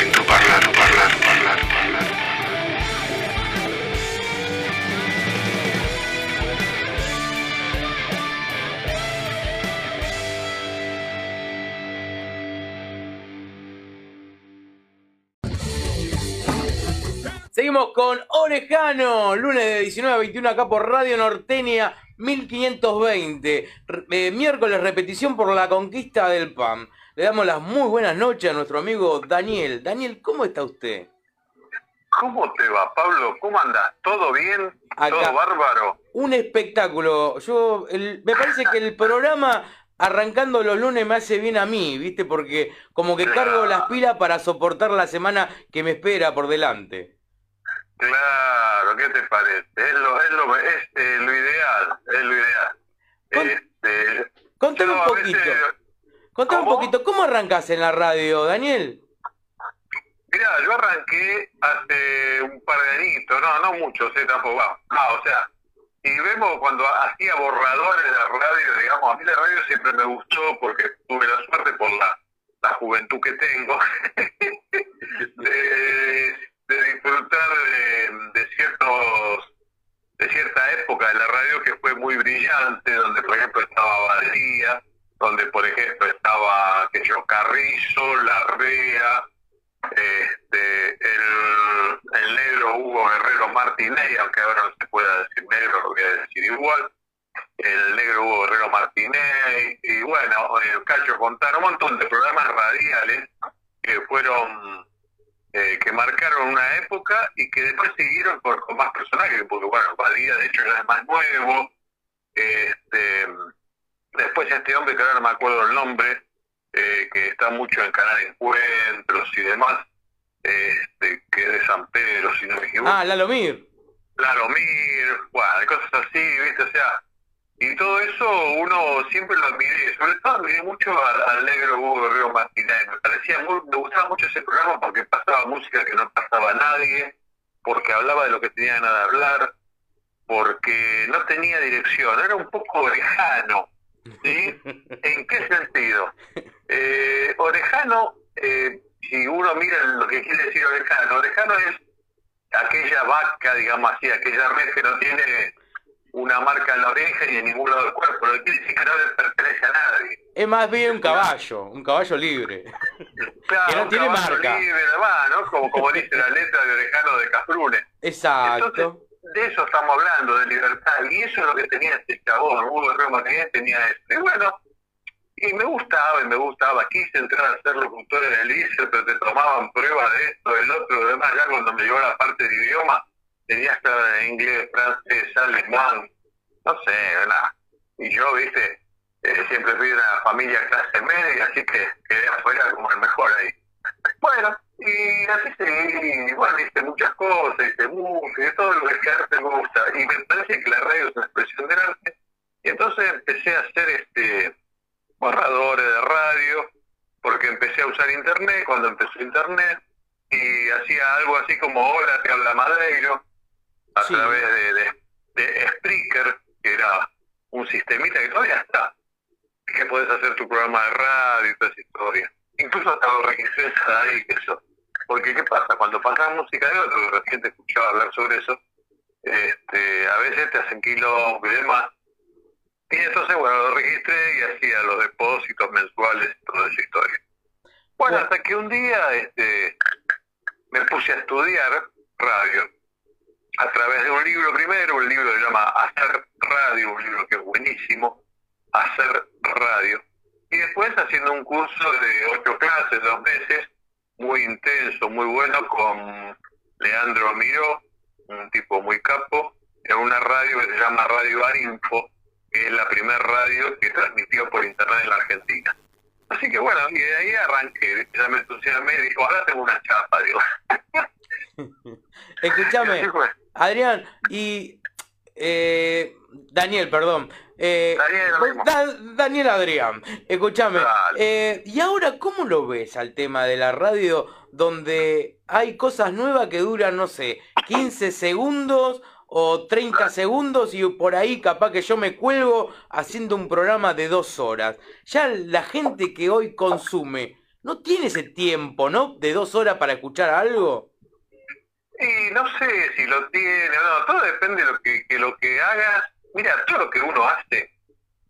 en tu parlando, parlando, parlando, parlando. Seguimos con Orejano, lunes de 19 a 21 acá por Radio Norteña 1520. R- eh, miércoles repetición por la conquista del PAM. Le damos las muy buenas noches a nuestro amigo Daniel. Daniel, ¿cómo está usted? ¿Cómo te va, Pablo? ¿Cómo andas? ¿Todo bien? Acá. ¿Todo bárbaro? Un espectáculo. Yo, el- me parece que el programa arrancando los lunes me hace bien a mí, ¿viste? Porque como que cargo las pilas para soportar la semana que me espera por delante. Claro, ¿qué te parece? Es lo, es lo, es, eh, lo ideal, es lo ideal. Con- Este, Contame un poquito. veces- Contame un poquito, ¿cómo arrancás en la radio, Daniel? Mirá, yo arranqué hace un par de añitos, no, no mucho, sé tampoco, va, ah, o sea, y vemos cuando hacía borradores de la radio, digamos, a mí la radio siempre me gustó porque tuve la suerte por la, la juventud que tengo de, de disfrutar de, de ciertos de cierta época de la radio que fue muy brillante, donde por ejemplo estaba Badría, donde por ejemplo estaba que yo Carrizo, Larrea, este, el, negro Hugo Guerrero Martínez, aunque ahora no se pueda decir negro, lo voy a decir igual, el negro Hugo Guerrero Martínez, y bueno, el Cacho Fontana, un montón de programas radiales que fueron, eh, que marcaron una época y que después siguieron con más personajes, porque bueno, Badía de hecho ya es más nuevo, este, después este hombre que ahora no me acuerdo el nombre, eh, que está mucho en Canal Encuentros y demás, este, que es de San Pedro, si no me equivoco. Ah, Lalomir. Laromir, bueno, cosas así, ¿viste? O sea, y todo eso uno siempre lo admiré, sobre todo admiré mucho al, negro Hugo Guerrero Martínez, me parecía muy, me gustaba mucho ese programa porque pasaba música que no pasaba a nadie, porque hablaba de lo que tenía ganas de hablar, porque no tenía dirección, era un poco orejano, ¿sí? ¿En qué sentido? Eh, orejano, eh, si uno mira lo que quiere decir orejano, orejano es aquella vaca, digamos así, aquella red que no tiene una marca en la oreja ni en ningún lado del cuerpo, lo que quiere decir que no le pertenece a nadie. Es más bien un caballo, un caballo libre. Claro, Que no un tiene marca. libre, además, ¿no? Como, como dice la letra de Orejano de Cafrune. Exacto. Entonces, de eso estamos hablando, de libertad, y eso es lo que tenía este chabón, Hugo Martínez tenía esto. Y bueno, y me gustaba, y me gustaba, quise entrar a ser locutor en el ICE, pero te tomaban pruebas de esto, del otro, de demás, ya cuando me llegó la parte de idioma, hablar en inglés, francés, alemán, no sé, nada. Y yo, viste, eh, siempre fui de una familia clase media, así que quedé afuera como el mejor ahí. Bueno, y así seguí, bueno, hice muchas cosas, hice música, todo lo que arte me gusta. Y me parece que la radio es una expresión del arte. Y entonces empecé a hacer este borradores de radio, porque empecé a usar internet, cuando empezó internet, y hacía algo así como Hola, te habla Madeiro, a Sí. través de, de, de Spreaker, que era un sistemita que todavía está, que puedes hacer tu programa de radio y toda esa historia. Incluso hasta lo registré ahí, que eso. Porque ¿qué pasa? Cuando pasas música de otro, recién te escuchaba hablar sobre eso, este, a veces te hacen quilombo y demás. Y entonces, bueno, lo registré y hacía los depósitos mensuales y toda esa historia. Bueno, Bueno. hasta que un día este, me puse a estudiar radio a través de un libro primero, un libro que se llama Hacer Radio, un libro que es buenísimo, Hacer Radio. Y después haciendo un curso de ocho clases, dos meses, muy intenso, muy bueno, con Leandro Miró, un tipo muy capo, en una radio que se llama Radio Arinfo, que es la primera radio que transmitió por internet en la Argentina. Así que bueno, y de ahí arranqué, ya me entusiasmé y dijo, ahora tengo una chapa, digo. Escúchame. Adrián, y eh, Daniel, perdón. Eh, Daniel, Adrián, escúchame. Eh, ¿Y ahora cómo lo ves al tema de la radio donde hay cosas nuevas que duran, no sé, 15 segundos o 30 segundos y por ahí capaz que yo me cuelgo haciendo un programa de dos horas? Ya la gente que hoy consume no tiene ese tiempo, ¿no? De dos horas para escuchar algo. Y no sé si lo tiene o no, todo depende de lo que, que lo que hagas. Mira, todo lo que uno hace,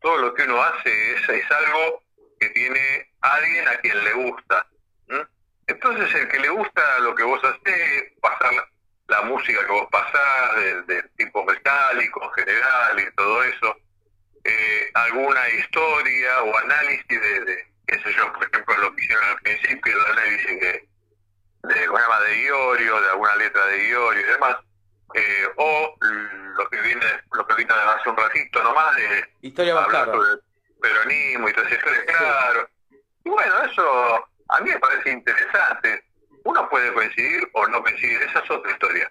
todo lo que uno hace es, es algo que tiene alguien a quien le gusta. ¿m? Entonces el que le gusta lo que vos haces, pasar la, música que vos pasás, de, de tipo metálico, general y todo eso, eh, alguna historia o análisis de, de, qué sé yo, por ejemplo, lo que hicieron al principio, el análisis de, de, ¿cómo se llama? de Iorio, de alguna letra de Iorio y demás, eh, o lo que viene, lo que vino hace un ratito nomás de Historia hablar sobre peronismo y todo eso, claro. Y bueno, eso a mí me parece interesante. Uno puede coincidir o no coincidir, esa es otra historia.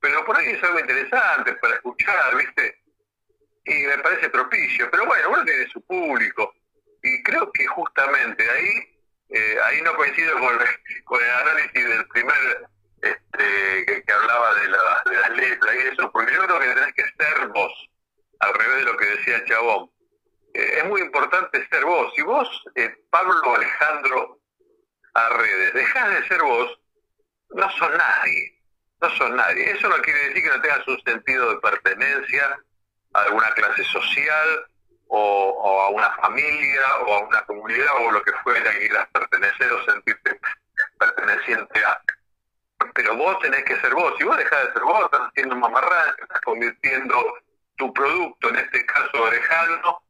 Pero por ahí es algo interesante para escuchar, ¿viste? Y me parece propicio. Pero bueno, uno tiene su público. Y creo que justamente ahí, eh, ahí no coincido con, el análisis del primer este, que, hablaba de, la, de las letras y eso, porque yo creo que tenés que ser vos, al revés de lo que decía Chabón. Eh, es muy importante ser vos. Si vos, eh, Pablo Alejandro Arredes, dejás de ser vos, no sos nadie. No sos nadie. Eso no quiere decir que no tengas un sentido de pertenencia a alguna clase social o, o a una familia o a una comunidad o lo que fuera que quieras pertenecer o sentirte perteneciente a. Pero vos tenés que ser vos. Si vos dejás de ser vos, estás haciendo un mamarrán, estás convirtiendo tu producto, en este caso orejano,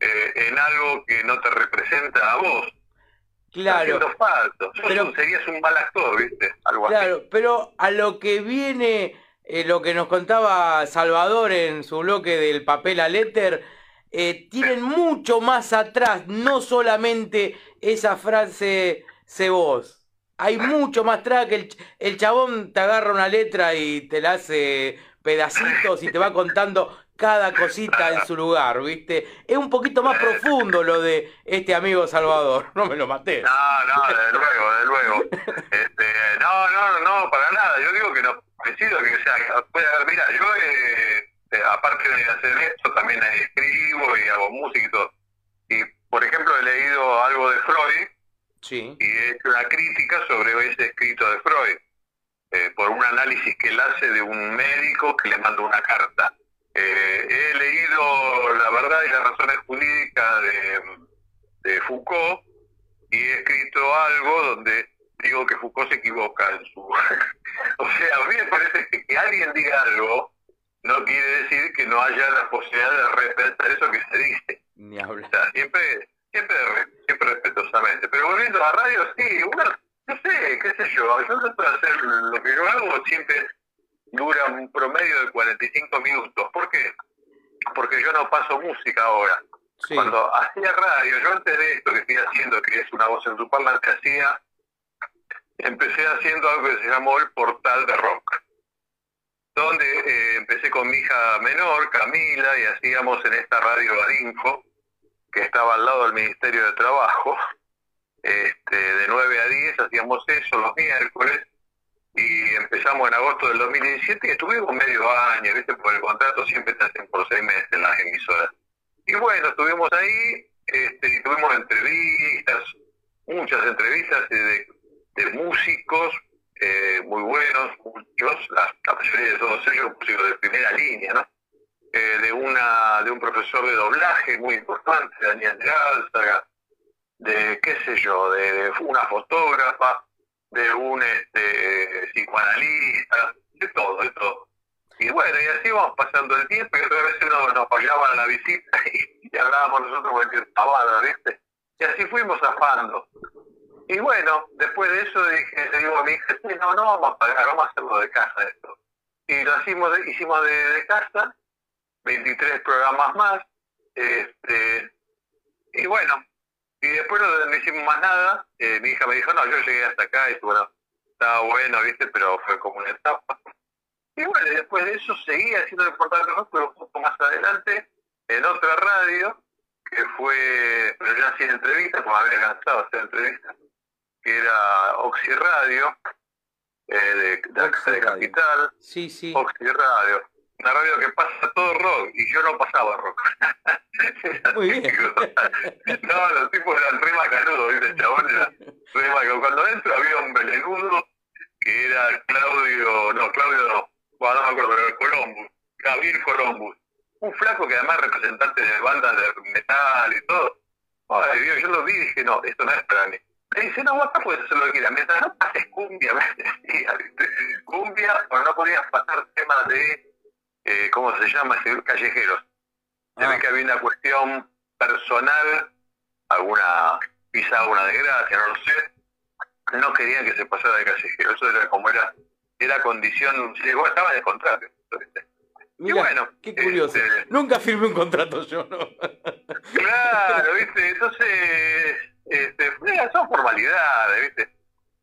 eh, en algo que no te representa a vos. Estás Claro, haciendo falso. Pero- serías un mal actor, ¿viste? Algo así. claro, pero a lo que viene, eh, lo que nos contaba Salvador en su bloque del papel a letter, eh, tienen mucho más atrás, no solamente esa frase sé vos. Hay mucho más atrás que el, el chabón te agarra una letra y te la hace pedacitos y te va contando cada cosita en su lugar, ¿viste? Es un poquito más profundo lo de este amigo Salvador, no me lo maté. No, no, de luego, de luego. Este, no, no, no, para nada. Yo digo que no, coincido que sea, puede haber, mira, yo eh, aparte de hacer esto, también escribo y hago música y todo. Y, por ejemplo, he leído algo de Freud Sí, y he hecho una crítica sobre ese escrito de Freud, eh, por un análisis que él hace de un médico que le manda una carta. Eh, he leído La verdad y las razones jurídicas de, de Foucault y he escrito algo donde digo que Foucault se equivoca en su... o sea, a mí me parece que que alguien diga algo no quiere decir que no haya la posibilidad de repensar eso que se dice. ni hablar. O sea, siempre, siempre, re- siempre respetuosamente. Pero volviendo a la radio, sí, uno, no sé, qué sé yo, yo trato de hacer lo que yo hago, siempre dura un promedio de 45 minutos. ¿Por qué? Porque yo no paso música ahora. Sí, Cuando hacía radio, yo antes de esto que estoy haciendo, que es una voz en tu parlante, hacía, empecé haciendo algo que se llamó el portal de rock donde eh, empecé con mi hija menor, Camila, y hacíamos en esta radio Adinfo, que estaba al lado del Ministerio de Trabajo, este, de 9 a 10 hacíamos eso los miércoles, y empezamos en agosto del 2017 y estuvimos medio año, ¿viste? Por el contrato siempre te hacen por seis meses en las emisoras. Y bueno, estuvimos ahí, este, tuvimos entrevistas, muchas entrevistas de, de músicos, eh, muy buenos, muchos, la, mayoría de todos ellos músicos de primera línea, ¿no? Eh, de una de un profesor de doblaje muy importante, Daniel de Álzaga, de qué sé yo, de, una fotógrafa, de un este, psicoanalista, de todo, de todo. Y bueno, y así vamos pasando el tiempo y otra vez nos, pagaban a la visita y, y hablábamos nosotros cualquier pavada, ¿viste? Y así fuimos zafando. Y bueno, después de eso dije, le digo a mi hija, "Sí, no, no vamos a pagar, vamos a hacerlo de casa esto. Y lo hicimos de, hicimos de, de casa, 23 programas más, este, y bueno, y después no, hicimos más nada, eh, mi hija me dijo, no, yo llegué hasta acá, y bueno, estaba bueno, viste, pero fue como una etapa. Y bueno, después de eso seguí haciendo el portal de rock, pero un poco más adelante, en otra radio, que fue, pero ya sin entrevistas, como había cansado hacer entrevistas, que era Oxy Radio, eh, de, de, Oxy de. Capital, sí, sí. Oxy Radio. una radio que pasa todo rock y yo no pasaba rock. Muy bien. no, los tipos eran re macanudos, ¿viste? El chabón era re macanudo. Cuando entro había un melenudo que era Claudio, no, Claudio no, bueno, no me acuerdo, pero Columbus, Gabriel Columbus. Un flaco que además representante de bandas de metal y todo. Ay, Dios, yo lo vi y dije, no, esto no es para mí. Acá puedes hacer lo que quieras, mientras no pases cumbia, me decía, ¿viste? Cumbia, o no podías pasar temas de, eh, ¿cómo se llama? Callejeros. Se Ah. ve que había una cuestión personal, alguna, quizá una desgracia, no lo sé. No querían que se pasara de callejero, eso era como era, era condición, llegó, estaba el contrato. Mira, bueno, qué curioso. este- Nunca firmé un contrato yo, ¿no? Claro, ¿viste? Entonces, este, eh, son formalidades, ¿viste?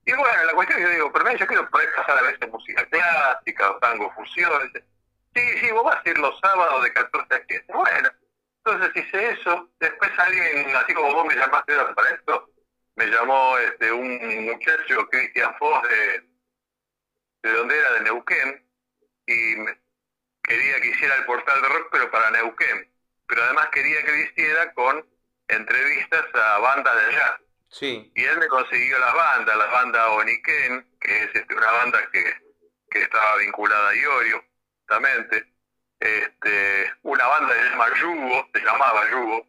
Y bueno, la cuestión es que yo digo, pero mira, yo quiero veces música clásica tango fusión. Sí, sí, vos vas a ir los sábados de 14 a 15. Bueno, entonces hice eso. Después alguien, así como vos me llamaste para esto, me llamó este un muchacho, Cristian Foss, de, de donde era, de Neuquén, y quería que hiciera el portal de rock, pero para Neuquén. Pero además quería que lo hiciera con entrevistas a bandas de jazz. Sí. Y él me consiguió las bandas, la banda Oniken, que es este, una banda que, que estaba vinculada a Iorio, justamente. Este, una banda que se llama Yugo, se llamaba Yugo,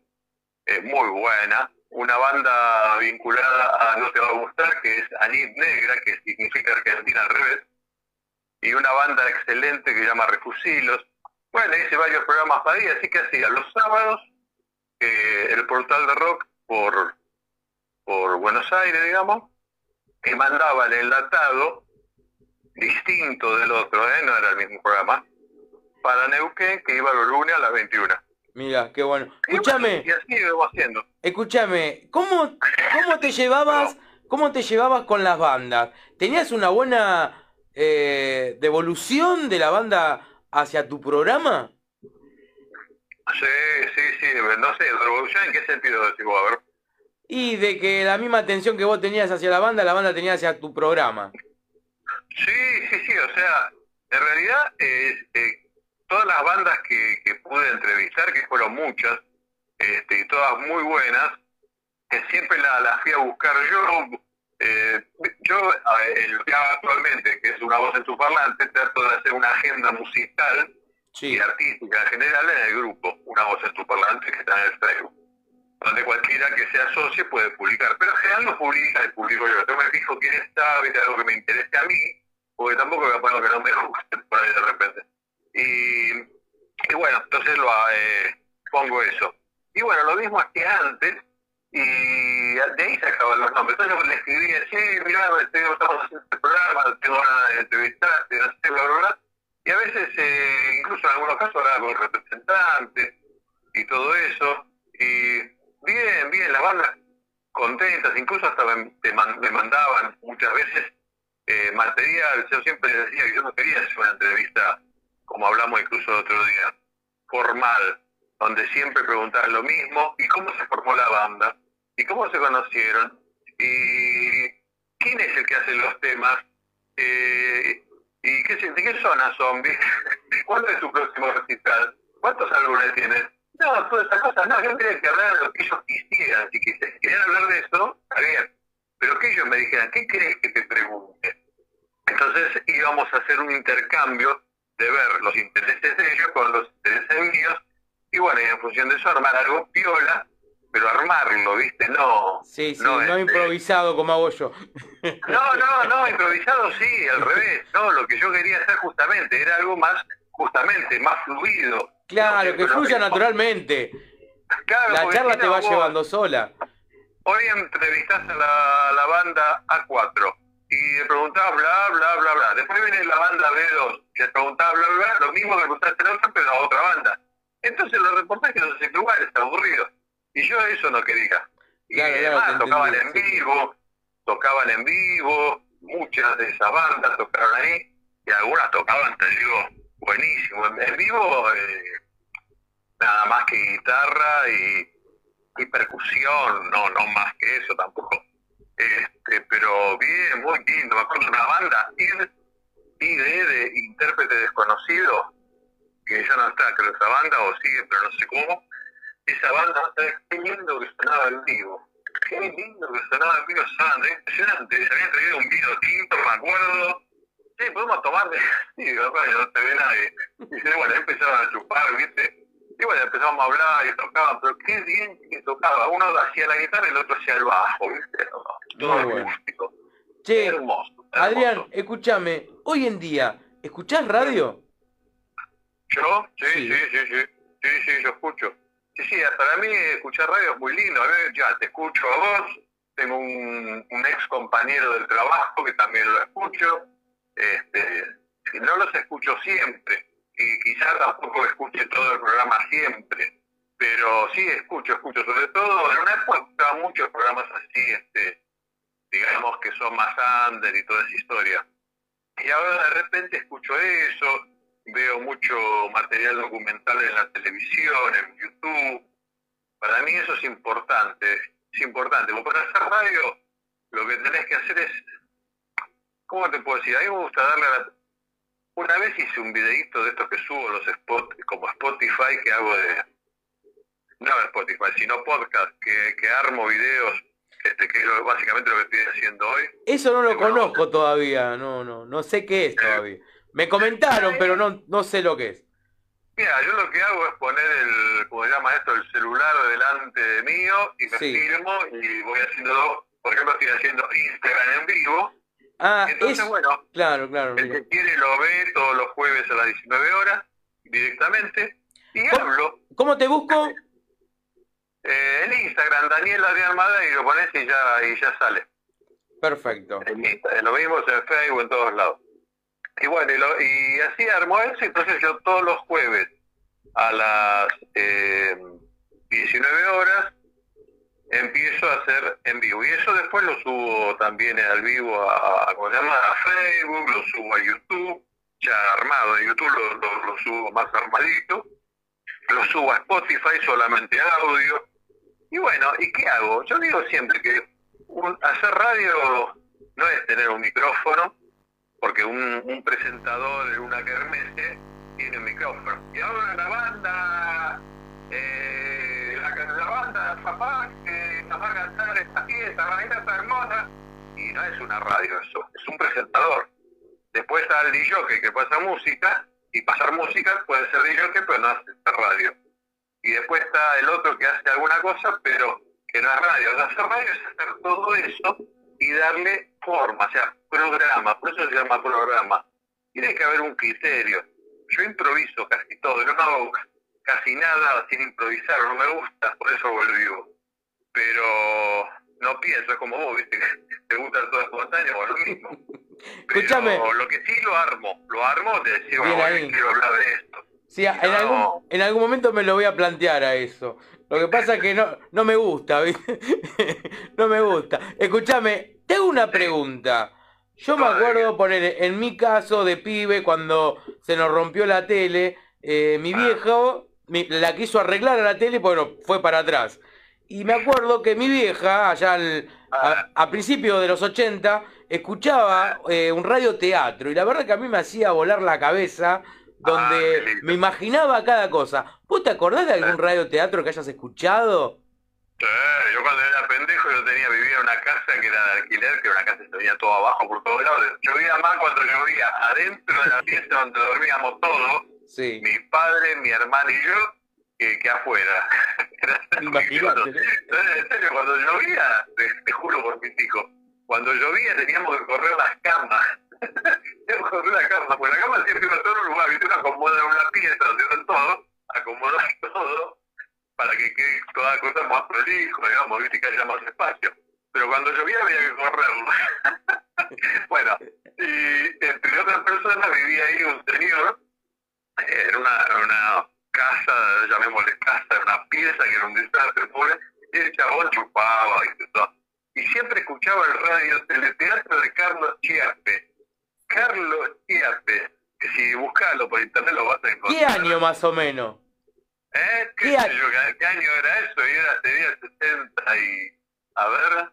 eh, muy buena. Una banda vinculada a No Te Va a Gustar, que es Anit Negra, que significa Argentina al revés. Y una banda excelente que se llama Refusilos. Bueno, hice varios programas para ahí, así que hacía los sábados eh, el portal de rock por por Buenos Aires, digamos, y mandaba el enlatado distinto del otro, ¿eh? no era el mismo programa, para Neuquén, que iba los lunes a las 21. Mira, qué bueno. Escúchame, Y así lo haciendo. escúchame, ¿cómo, cómo te llevabas, cómo te llevabas con las bandas? ¿Tenías una buena eh, devolución de la banda hacia tu programa? Sí, sí, sí, no sé, ¿revolución en qué sentido decís vos? A ver. Y de que la misma atención que vos tenías hacia la banda, la banda tenía hacia tu programa. Sí, sí, sí, o sea, en realidad eh, eh, todas las bandas que, que pude entrevistar, que fueron muchas, este, y todas muy buenas, que siempre las la fui a buscar yo. eh, yo, eh, lo que hago actualmente, que es una voz en tu parlante, trato de hacer una agenda musical Sí. y artística en general en el grupo, una voz en tu parlante que está en el Facebook, donde cualquiera que se asocie puede publicar, pero en general no publica, el publico yo, yo me fijo quién está, viste algo que me interese a mí, porque tampoco voy a algo que no me guste por ahí de repente. Y, y bueno, entonces lo eh, pongo eso. Y bueno, lo mismo hacía antes, y de ahí se acaban los nombres. Entonces le escribía, sí, mirá, estamos haciendo este programa, tengo ganas de entrevistarte, no sé, bla, bla, bla. Y a veces, eh, incluso en algunos casos, hablaba con representantes y todo eso. Y bien, bien, las bandas contentas, incluso hasta me, me mandaban muchas veces eh, material. Yo siempre les decía que yo no quería hacer una entrevista, como hablamos incluso el otro día, formal, donde siempre preguntaban lo mismo, y cómo se formó la banda, y cómo se conocieron, y quién es el que hace los temas, eh, y qué, qué zona zombie, cuándo es tu próximo recital, cuántos álbumes tienes. No, todas esas cosas, no, yo quería que hablaran lo que ellos quisieran, si querían hablar de eso, está bien, pero que ellos me dijeran, ¿qué querés que te pregunte? Entonces íbamos a hacer un intercambio de ver los intereses de ellos con los intereses míos, y bueno, y en función de eso armar algo piola, pero armarlo, ¿viste? No. Sí, sí, no, este, improvisado como hago yo. no, no, no, improvisado sí, al revés. No, lo que yo quería hacer justamente era algo más, justamente, más fluido. Claro, que fluya naturalmente. Claro, La charla te va vos llevando sola. Hoy entrevistás a la, la banda A4 y le preguntás bla, bla, bla, bla. Después viene la banda B2 y le preguntás bla, bla, bla, lo mismo que preguntaste a la otra, pero a otra banda. Entonces los reportajes no se lugares aburridos. Y yo eso no quería. Y Claro, además tocaban entendí, en vivo, tocaban en vivo, muchas de esas bandas tocaron ahí, y algunas tocaban, te digo, buenísimo. En, vivo, eh, nada más que guitarra y, percusión, no, no más que eso tampoco. Este, pero bien, muy lindo. Me acuerdo de una banda, ID, ID de intérprete desconocido, que ya no está, creo, esa banda, o sigue, pero no sé cómo. Esa banda, ¿sabes qué lindo que sonaba en vivo? Qué lindo que sonaba en vivo banda, impresionante. Se había traído un tinto, me acuerdo. Sí, podemos tomar. Sí, verdad, no te ve nadie. Y dice, bueno, empezaron a chupar, ¿viste? Y bueno, empezamos a hablar y tocaban, pero qué bien que tocaba. Uno hacía la guitarra y el otro hacía el bajo, ¿viste? Todo Muy bueno. Che, hermoso, hermoso. Adrián, escúchame, hoy en día, ¿escuchás radio? ¿Yo? Sí, Sí. sí, sí, sí. Sí, sí, yo escucho. Sí, sí, para mí escuchar radio es muy lindo. A ver, ya te escucho a vos. Tengo un, un ex compañero del trabajo que también lo escucho. Este, no los escucho siempre. Y quizás tampoco escuche todo el programa siempre. Pero sí escucho, escucho. Sobre todo, en una época muchos programas así, este, digamos que son más under y toda esa historia. Y ahora de repente escucho eso, veo mucho material documental en la televisión, en YouTube. Para mí eso es importante, es importante. Porque para hacer radio lo que tenés que hacer es, ¿cómo te puedo decir? A mí me gusta darle a la... Una vez hice un videíto de estos que subo los spot, como Spotify que hago de... No Spotify, sino podcast, que, que armo videos, este, que es lo- básicamente lo que estoy haciendo hoy. Eso no lo conozco todavía, no, no, no sé qué es todavía. Me comentaron, pero no, no sé lo que es. Mira, yo lo que hago es poner el, como se llama esto, el celular delante de mío y me Sí. filmo y voy haciendo, por ejemplo, estoy haciendo Instagram en vivo. Ah, Entonces, es... bueno, Claro, claro. el que quiere lo ve todos los jueves a las 19 horas directamente y ¿Cómo? hablo. ¿Cómo te busco? Eh, en Instagram, Daniel Adrián Mada, y lo pones y ya, y ya sale. Perfecto. En lo mismo en Facebook, en todos lados. Y bueno, y, lo- y así armó eso, entonces yo todos los jueves a las eh, 19 horas empiezo a hacer en vivo. Y eso después lo subo también al vivo a, a, a Facebook, lo subo a YouTube, ya armado. En YouTube lo, lo- lo subo más armadito. Lo subo a Spotify, solamente audio. Y bueno, ¿y qué hago? Yo digo siempre que un- hacer radio no es tener un micrófono, porque un, un presentador en una kermesse tiene un micrófono. Y ahora la banda, eh, la, banda papá que nos va cantar esta fiesta, va a ir a esta hermosa. Y no es una radio eso, es un presentador. Después está el DJ que pasa música, y pasar música puede ser DJ, pero no hace radio. Y después está el otro que hace alguna cosa, pero que no es radio. O sea, hacer radio es hacer todo eso y darle forma, o sea, programa, por eso se llama programa. Tiene que haber un criterio. Yo improviso casi todo, yo no hago casi nada sin improvisar, no me gusta, por eso vivo. Pero no pienso, es como vos, viste, te gusta todo espontáneo, o lo mismo. Pero Escúchame. lo que sí lo armo, lo armo de decir, bueno, quiero hablar de esto. Sí, en, No. algún, en algún momento me lo voy a plantear a eso. Lo que pasa es que no, no me gusta, ¿viste? no me gusta. Escúchame, te hago una pregunta. Yo me acuerdo poner en mi caso de pibe cuando se nos rompió la tele, eh, mi Ah. viejo la quiso arreglar a la tele, bueno, fue para atrás. Y me acuerdo que mi vieja, allá al- a, a principios de los 80, escuchaba eh, un radioteatro y la verdad que a mí me hacía volar la cabeza donde Ah, me imaginaba cada cosa. ¿Vos te acordás de algún radioteatro que hayas escuchado? Sí, yo cuando era pendejo yo tenía, vivía en una casa que era de alquiler, que era una casa que se veía todo abajo por todos lados. Llovía más cuando llovía adentro de la pieza donde dormíamos todos, Sí. mi padre, mi hermano y yo, que, que afuera. Imagínate, en serio, cuando llovía, te, te juro por mis hijos, cuando llovía teníamos que correr las camas. teníamos que correr las camas, porque la cama siempre iba a todo un lugar, viste, uno acomoda una pieza donde todo, acomodar todo, para que quede toda cosa más prolijo, digamos, viste, que haya más espacio. Pero cuando llovía había que correrlo. bueno, y entre otras personas vivía ahí un señor, en una, una casa, llamémosle casa, una pieza que era un desastre, pobre, y el chabón chupaba y todo. Y siempre escuchaba el radio teleteatro de Carlos Chiape. Carlos Chiape, que si buscalo por internet lo vas a encontrar. ¿Qué año más o menos? ¿Eh? ¿Qué, ¿Qué sé año? yo, ¿qué, año era eso? Y era, sería 60 y... A ver...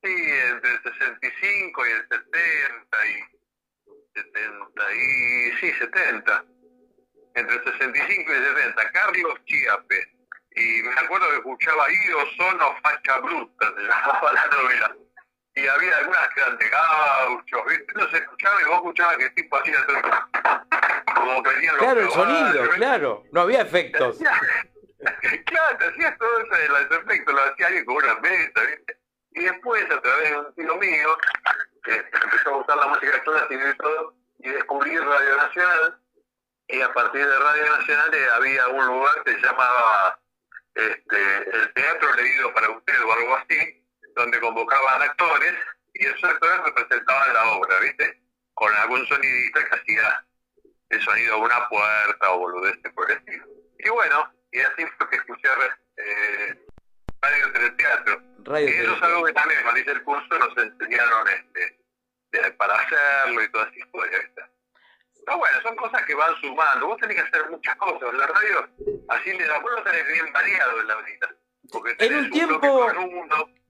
Sí, entre el 65 y el 70 y... 70 y... Sí, 70. Entre el 65 y el 70, Carlos Chiape. Y me acuerdo que escuchaba Io Sono Facha Bruta, se llamaba la novela. Y había algunas que eran de gauchos, ¿viste? No se escuchaba y vos escuchabas que el tipo hacía todo. Como que venían los Claro, el sonido, claro. No había efectos. claro, te hacías todo ese de los efectos, lo hacía alguien con una mesa, ¿viste? Y después, a través de un tío mío, que empezó a gustar la música clásica y todo, y descubrí Radio Nacional, y a partir de Radio Nacional eh, había un lugar que se llamaba este, el Teatro Leído para Usted o algo así, donde convocaban actores, y esos actores representaban la obra, ¿viste? Con algún sonidista que hacía el sonido de una puerta o boludeces por el estilo. Y bueno, y así fue que escuché eh, Radio Teleteatro. Radio Y eso es algo que también cuando hice el curso nos enseñaron este, de- para hacerlo y toda esa historia. Pero bueno, son cosas que van sumando. Vos tenés que hacer muchas cosas. La radio, así vos lo tenés bien variado en la vida. Porque En un tiempo-.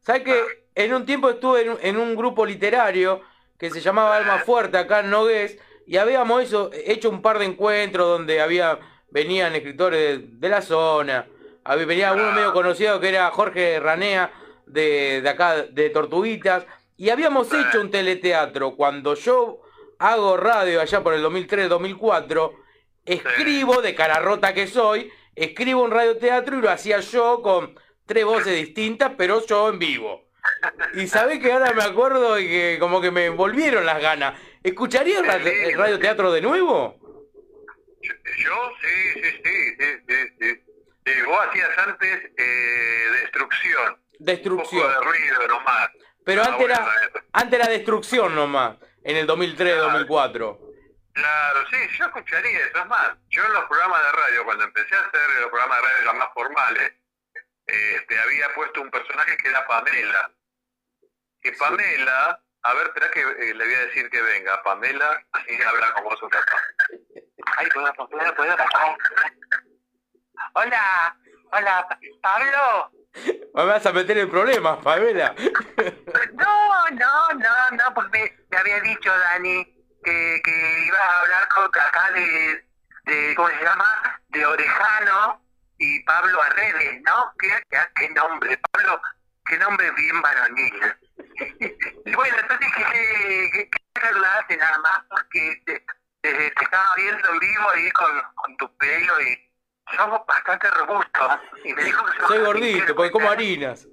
¿Sabes que En un tiempo estuve en, un- en un grupo literario que se llamaba Alma Fuerte acá en Nogués y habíamos hecho un par de encuentros donde había venían escritores de, de la zona. Había, venía uno medio conocido que era Jorge Ranea de, de acá de Tortuguitas y habíamos hecho un teleteatro cuando yo hago radio allá por el 2003-2004 escribo de cara rota que soy escribo un radioteatro y lo hacía yo con tres voces distintas pero yo en vivo y sabés que ahora me acuerdo y que como que me volvieron las ganas ¿escucharías el radioteatro de nuevo? Yo, sí, sí, sí, sí, sí, sí. Sí, vos hacías antes eh, destrucción. Un Destrucción poco de ruido nomás. pero Ah, antes era antes era destrucción nomás en el 2003-2004 Claro, sí, yo escucharía eso. Es más, yo en los programas de radio, cuando empecé a hacer los programas de radio ya más formales, este, había puesto un personaje que era Pamela. Que Pamela, a ver, espera que eh, le voy a decir que venga. Pamela, así habla como su papá. Ay, puedo, puedo, puedo, Hola, hola, Pablo. Me vas a meter en problemas Pamela No, no, no, no, porque me, había dicho Dani que, que iba a hablar con acá de, de, ¿cómo se llama? De Orejano y Pablo Arredes, ¿no? ¿Qué, qué, nombre, Pablo? Qué nombre bien varonil. y bueno, entonces que, que, que nada más porque te, te, te estaba viendo en vivo ahí con, con tu pelo y somos bastante robustos. Y me dijo que sos soy gordito porque como harinas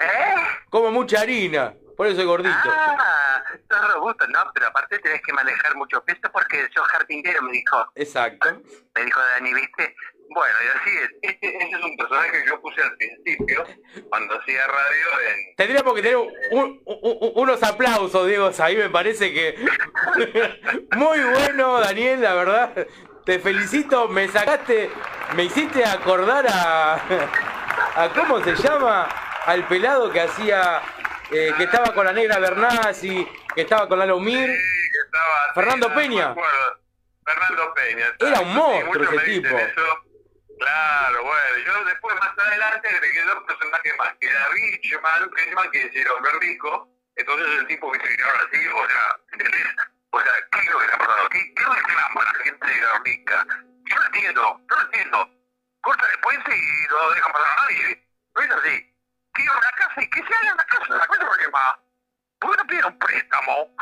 ¿Eh? como mucha harina por eso soy gordito Ah, sos robusto, no, pero aparte tenés que manejar mucho peso porque sos carpintero, me dijo, exacto me dijo Dani, ¿viste? Bueno, y así es. Este, ese es un personaje que yo puse al principio, cuando hacía radio en... Tendríamos que tener un- un- un- unos aplausos, Diego. Ahí me parece que. Muy bueno, Daniel, la verdad. Te felicito. Me sacaste. Me hiciste acordar a. a ¿Cómo se llama? Al pelado que hacía. eh, que estaba con la negra Bernasi, que estaba con Lalo Mir. Sí, que estaba... Fernando sí, no Peña. Fernando Peña. Era un Sí, monstruo muchos ese tipo. eso. Claro, bueno, yo después más adelante agregué dos personajes más, que era Richman, Richman que hombre rico, entonces el tipo que se ahora así, o sea. O sea, ¿qué es lo que está pasando? ¿Qué, qué reclama la gente de la rica? Yo no entiendo, no lo entiendo. Corta el puente y no lo dejan pasar a nadie. No es así. Quiero una casa y que se haga una casa, ¿cuál es el problema? ¿Por qué no piden un préstamo?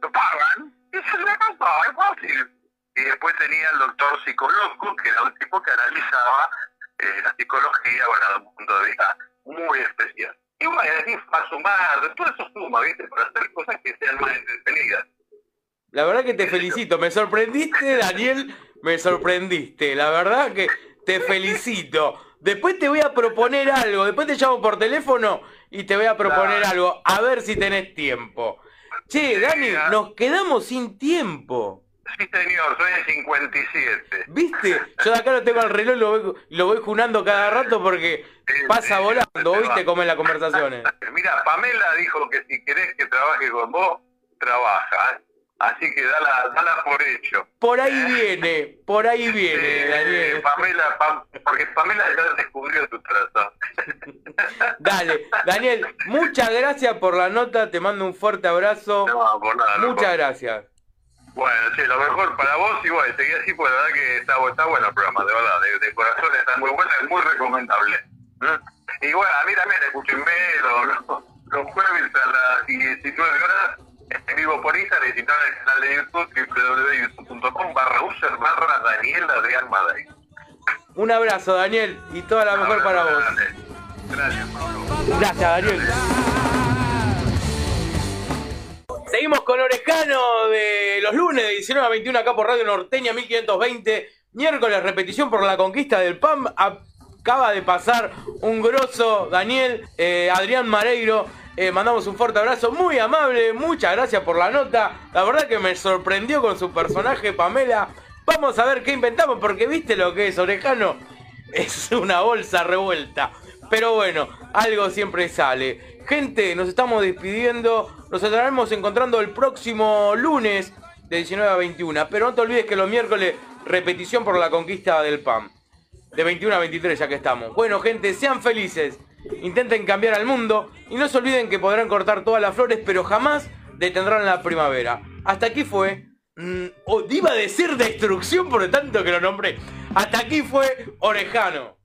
Lo pagan se hace una casa, es fácil y después tenía el doctor psicólogo, que era un tipo que analizaba eh, la psicología, bueno, de un punto de vista muy especial. Y bueno, así para sumar, todo eso suma, ¿viste? Para hacer cosas que sean más entretenidas. La verdad que te felicito. Me sorprendiste, Daniel. Me sorprendiste. La verdad que te felicito. Después te voy a proponer algo. Después te llamo por teléfono y te voy a proponer algo. A ver si tenés tiempo. Che, Dani, nos quedamos sin tiempo. Sí, señor, soy el 57. ¿Viste? Yo de acá no tengo el reloj y lo voy, lo voy junando cada rato porque pasa volando, ¿viste? Como en las conversaciones. Mira, Pamela dijo que si querés que trabaje con vos, trabaja. ¿Eh? Así que dala, dala por hecho. Por ahí viene, por ahí viene, Eh, Daniel. Pamela, Pam- porque Pamela ya descubrió tu trazo. Dale, Daniel, muchas gracias por la nota, te mando un fuerte abrazo. No, por nada. loco. Muchas gracias. Bueno, sí, lo mejor para vos y bueno, seguí así, porque la verdad que está, está bueno el programa, de verdad, de, de corazón está muy bueno, es muy recomendable. ¿Mm? Y bueno, a mí también escúchenme los, los, los jueves a las 19 horas vivo por Instagram y si no en el canal de YouTube www.youtube.com barra user barra Daniel Adrián Madrid. Un abrazo, Daniel, y toda la mejor para vos. Gracias, Pablo. Gracias, Daniel. Seguimos con Orejano de los lunes de 19 a 21 acá por Radio Norteña 1520. Miércoles repetición por la conquista del PAM. Acaba de pasar un grosso Daniel, eh, Adrián Mareiro. Eh, mandamos un fuerte abrazo, muy amable, muchas gracias por la nota. La verdad que me sorprendió con su personaje, Pamela. Vamos a ver qué inventamos, porque viste lo que es Orejano. Es una bolsa revuelta. Pero bueno, algo siempre sale. Gente, nos estamos despidiendo. Nos estaremos encontrando el próximo lunes de 19 a 21. Pero no te olvides que los miércoles repetición por la conquista del PAM. De 21 a 23 ya que estamos. Bueno, gente, sean felices. Intenten cambiar al mundo. Y no se olviden que podrán cortar todas las flores, pero jamás detendrán la primavera. Hasta aquí fue... Mm, oh, iba a decir destrucción por tanto que lo nombré. Hasta aquí fue Orejano.